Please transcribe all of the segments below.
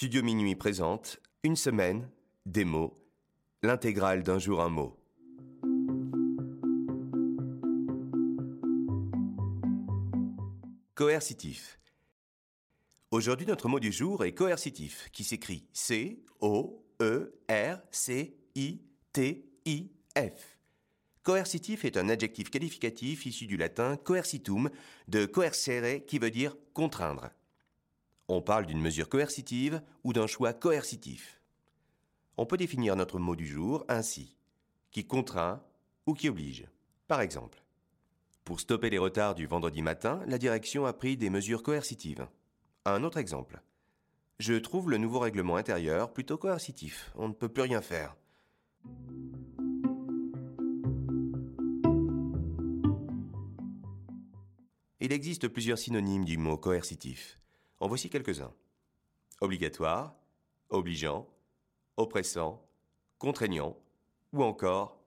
Studio Minuit présente Une semaine, des mots, l'intégrale d'un jour un mot. Coercitif. Aujourd'hui, notre mot du jour est coercitif, qui s'écrit C-O-E-R-C-I-T-I-F. Coercitif est un adjectif qualificatif issu du latin coercitum, de coercere qui veut dire contraindre. On parle d'une mesure coercitive ou d'un choix coercitif. On peut définir notre mot du jour ainsi qui contraint ou qui oblige. Par exemple, pour stopper les retards du vendredi matin, la direction a pris des mesures coercitives. Un autre exemple. Je trouve le nouveau règlement intérieur plutôt coercitif. On ne peut plus rien faire. Il existe plusieurs synonymes du mot coercitif. En voici quelques-uns. Obligatoire, obligeant, oppressant, contraignant ou encore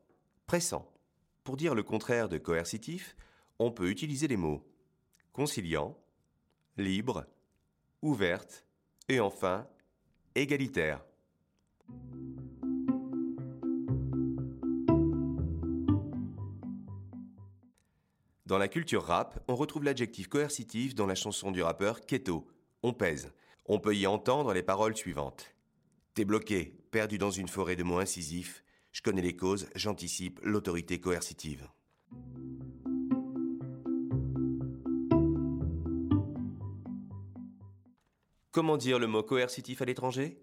pressant. Pour dire le contraire de coercitif, on peut utiliser les mots conciliant, libre, ouverte et enfin égalitaire. Dans la culture rap, on retrouve l'adjectif coercitif dans la chanson du rappeur Keto, on pèse. On peut y entendre les paroles suivantes. T'es bloqué, perdu dans une forêt de mots incisifs. Je connais les causes, j'anticipe l'autorité coercitive. Comment dire le mot coercitif à l'étranger?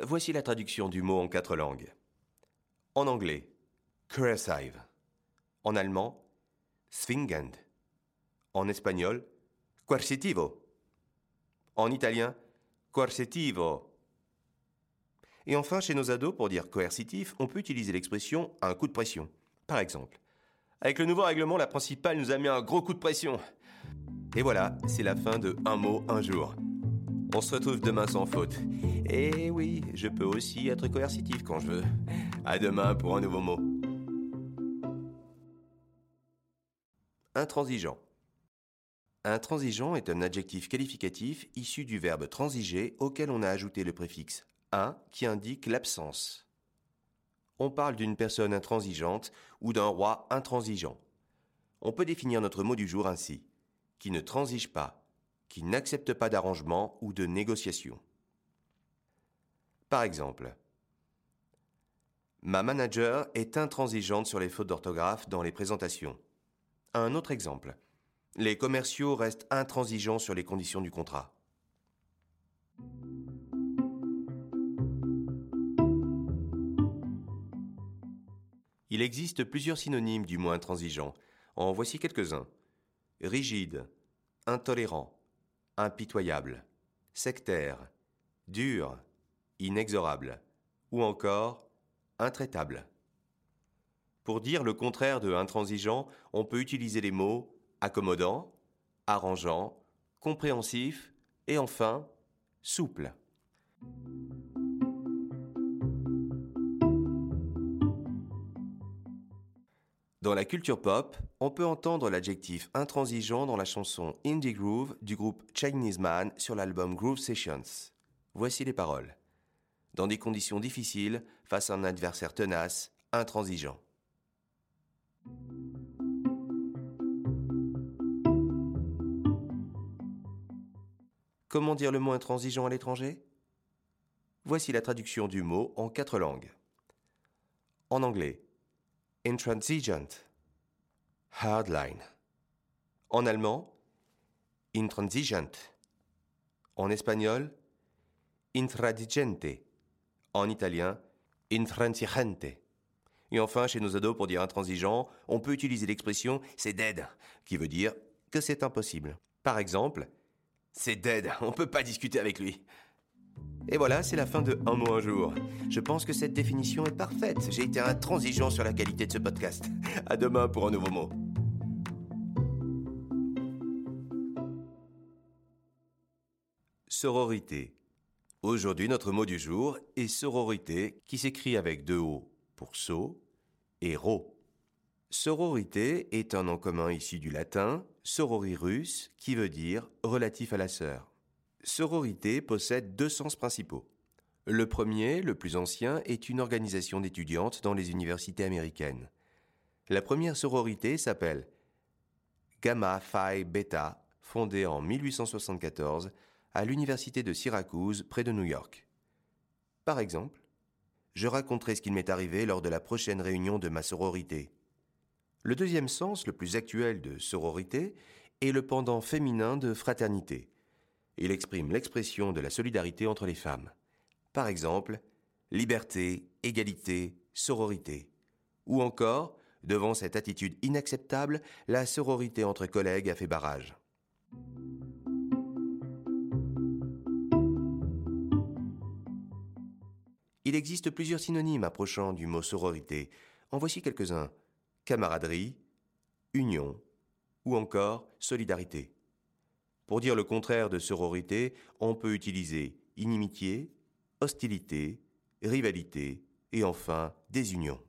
Voici la traduction du mot en quatre langues. En anglais, coercive. En allemand, zwingend. En espagnol, coercitivo en italien coercitivo. Et enfin, chez nos ados, pour dire coercitif, on peut utiliser l'expression un coup de pression. Par exemple, avec le nouveau règlement, la principale nous a mis un gros coup de pression. Et voilà, c'est la fin de Un mot, un jour. On se retrouve demain sans faute. Et oui, je peux aussi être coercitif quand je veux. À demain pour un nouveau mot. Intransigeant. Intransigeant est un adjectif qualificatif issu du verbe transiger auquel on a ajouté le préfixe un qui indique l'absence. On parle d'une personne intransigeante ou d'un roi intransigeant. On peut définir notre mot du jour ainsi qui ne transige pas, qui n'accepte pas d'arrangement ou de négociation. Par exemple, Ma manager est intransigeante sur les fautes d'orthographe dans les présentations. Un autre exemple. Les commerciaux restent intransigeants sur les conditions du contrat. Il existe plusieurs synonymes du mot intransigeant. En voici quelques-uns. Rigide, intolérant, impitoyable, sectaire, dur, inexorable, ou encore intraitable. Pour dire le contraire de intransigeant, on peut utiliser les mots accommodant, arrangeant, compréhensif et enfin souple. Dans la culture pop, on peut entendre l'adjectif intransigeant dans la chanson Indie Groove du groupe Chinese Man sur l'album Groove Sessions. Voici les paroles. Dans des conditions difficiles, face à un adversaire tenace, intransigeant. Comment dire le mot intransigeant à l'étranger? Voici la traduction du mot en quatre langues. En anglais, intransigent, hardline. En allemand, intransigent. En espagnol, intransigente. En italien, intransigente. Et enfin, chez nos ados, pour dire intransigeant, on peut utiliser l'expression c'est dead, qui veut dire que c'est impossible. Par exemple, c'est dead, on peut pas discuter avec lui. Et voilà, c'est la fin de Un mot un jour. Je pense que cette définition est parfaite. J'ai été intransigeant sur la qualité de ce podcast. À demain pour un nouveau mot. Sororité. Aujourd'hui, notre mot du jour est sororité, qui s'écrit avec deux O pour so et ro. Sororité est un nom commun issu du latin sororirus qui veut dire relatif à la sœur. Sororité possède deux sens principaux. Le premier, le plus ancien, est une organisation d'étudiantes dans les universités américaines. La première sororité s'appelle Gamma Phi Beta, fondée en 1874 à l'université de Syracuse près de New York. Par exemple, je raconterai ce qu'il m'est arrivé lors de la prochaine réunion de ma sororité. Le deuxième sens, le plus actuel de sororité, est le pendant féminin de fraternité. Il exprime l'expression de la solidarité entre les femmes. Par exemple, liberté, égalité, sororité. Ou encore, devant cette attitude inacceptable, la sororité entre collègues a fait barrage. Il existe plusieurs synonymes approchant du mot sororité. En voici quelques-uns. Camaraderie, union ou encore solidarité. Pour dire le contraire de sororité, on peut utiliser inimitié, hostilité, rivalité et enfin désunion.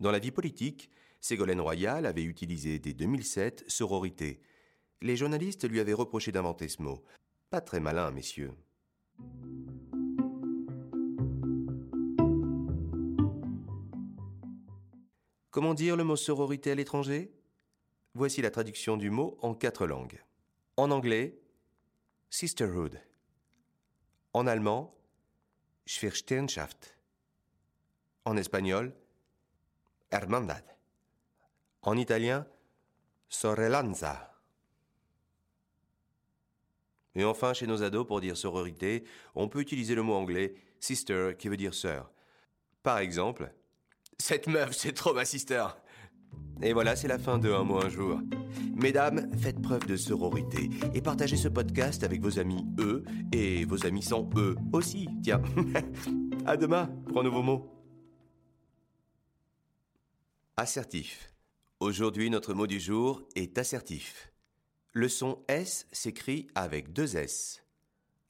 Dans la vie politique, Ségolène Royal avait utilisé dès 2007 sororité. Les journalistes lui avaient reproché d'inventer ce mot. Pas très malin, messieurs. Comment dire le mot sororité à l'étranger? Voici la traduction du mot en quatre langues. En anglais, sisterhood. En allemand, Schwerstenschaft. En espagnol, hermandad. En italien, sorellanza. Et enfin, chez nos ados, pour dire sororité, on peut utiliser le mot anglais sister qui veut dire sœur. Par exemple, cette meuf, c'est trop ma sister. Et voilà, c'est la fin de Un mot un jour. Mesdames, faites preuve de sororité et partagez ce podcast avec vos amis eux et vos amis sans eux aussi. Tiens, à demain pour un nouveau mot. Assertif. Aujourd'hui, notre mot du jour est assertif. Le son S s'écrit avec deux S.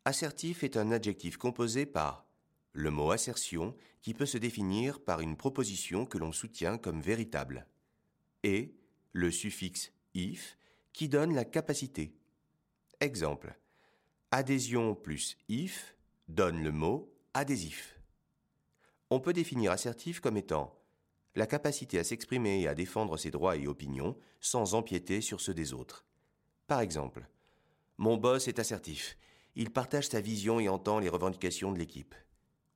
Assertif est un adjectif composé par le mot assertion qui peut se définir par une proposition que l'on soutient comme véritable et le suffixe if qui donne la capacité. Exemple. Adhésion plus if donne le mot adhésif. On peut définir assertif comme étant la capacité à s'exprimer et à défendre ses droits et opinions sans empiéter sur ceux des autres. Par exemple, mon boss est assertif. Il partage sa vision et entend les revendications de l'équipe.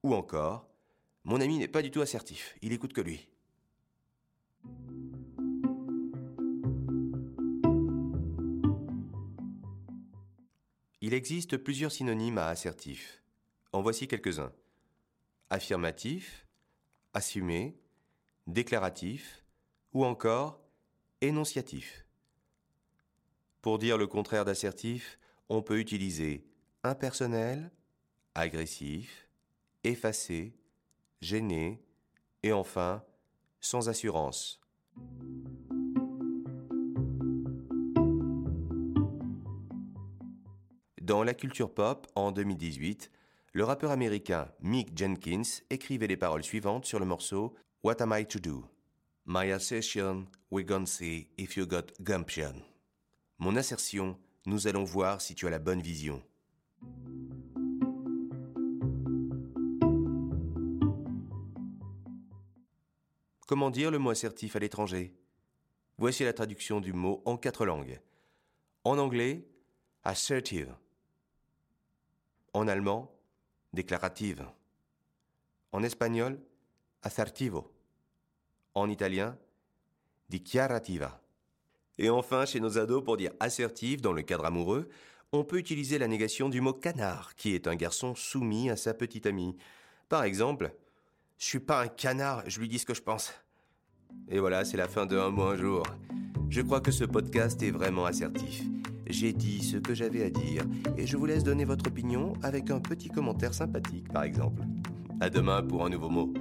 Ou encore, mon ami n'est pas du tout assertif. Il écoute que lui. Il existe plusieurs synonymes à assertif. En voici quelques-uns. Affirmatif, assumé, déclaratif ou encore énonciatif. Pour dire le contraire d'assertif, on peut utiliser impersonnel, agressif, effacé, gêné et enfin sans assurance. Dans la culture pop, en 2018, le rappeur américain Mick Jenkins écrivait les paroles suivantes sur le morceau What Am I to Do? My assertion, we're gonna see if you got gumption. Mon assertion, nous allons voir si tu as la bonne vision. Comment dire le mot assertif à l'étranger? Voici la traduction du mot en quatre langues. En anglais, assertive. En allemand, déclarative. En espagnol, assertivo. En italien, dichiarativa. Et enfin, chez nos ados, pour dire assertif dans le cadre amoureux, on peut utiliser la négation du mot canard, qui est un garçon soumis à sa petite amie. Par exemple, je suis pas un canard, je lui dis ce que je pense. Et voilà, c'est la fin de Un mot un jour. Je crois que ce podcast est vraiment assertif. J'ai dit ce que j'avais à dire et je vous laisse donner votre opinion avec un petit commentaire sympathique, par exemple. À demain pour un nouveau mot.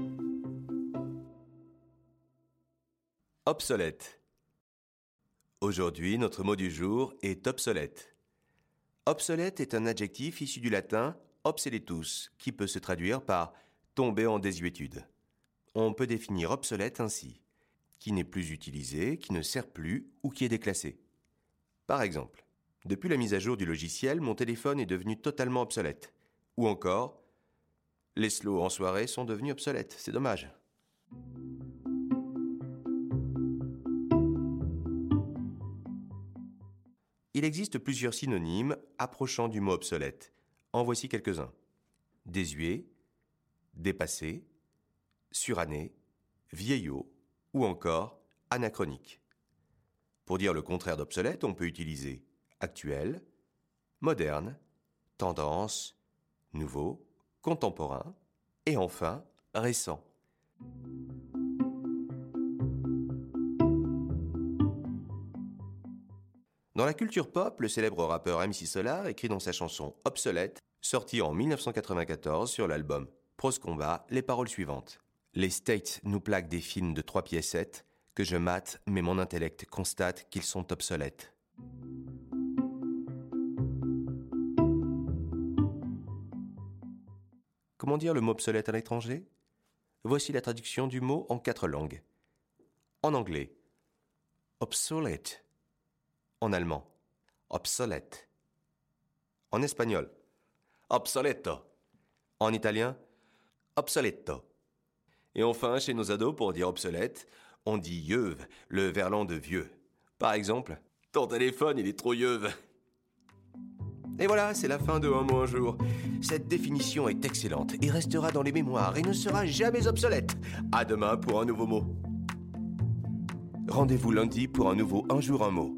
Obsolète. Aujourd'hui, notre mot du jour est obsolète. Obsolète est un adjectif issu du latin obsoletus, qui peut se traduire par tomber en désuétude. On peut définir obsolète ainsi qui n'est plus utilisé, qui ne sert plus ou qui est déclassé. Par exemple, depuis la mise à jour du logiciel, mon téléphone est devenu totalement obsolète. Ou encore, les slows en soirée sont devenus obsolètes. C'est dommage. Il existe plusieurs synonymes approchant du mot obsolète. En voici quelques-uns. Désuet, dépassé, suranné, vieillot ou encore anachronique. Pour dire le contraire d'obsolète, on peut utiliser actuel, moderne, tendance, nouveau, contemporain et enfin récent. Dans la culture pop, le célèbre rappeur MC Solar écrit dans sa chanson Obsolète, sortie en 1994 sur l'album Pros Combat, les paroles suivantes. Les States nous plaquent des films de trois piécettes que je mate, mais mon intellect constate qu'ils sont obsolètes. Comment dire le mot obsolète à l'étranger? Voici la traduction du mot en quatre langues. En anglais, obsolete. En allemand, obsolète. En espagnol, obsoleto. En italien, obsoleto. Et enfin, chez nos ados, pour dire obsolète, on dit yeuve, le verlan de vieux. Par exemple, ton téléphone, il est trop yeuve. Et voilà, c'est la fin de Un mot un jour. Cette définition est excellente et restera dans les mémoires et ne sera jamais obsolète. À demain pour un nouveau mot. Rendez-vous lundi pour un nouveau Un jour un mot.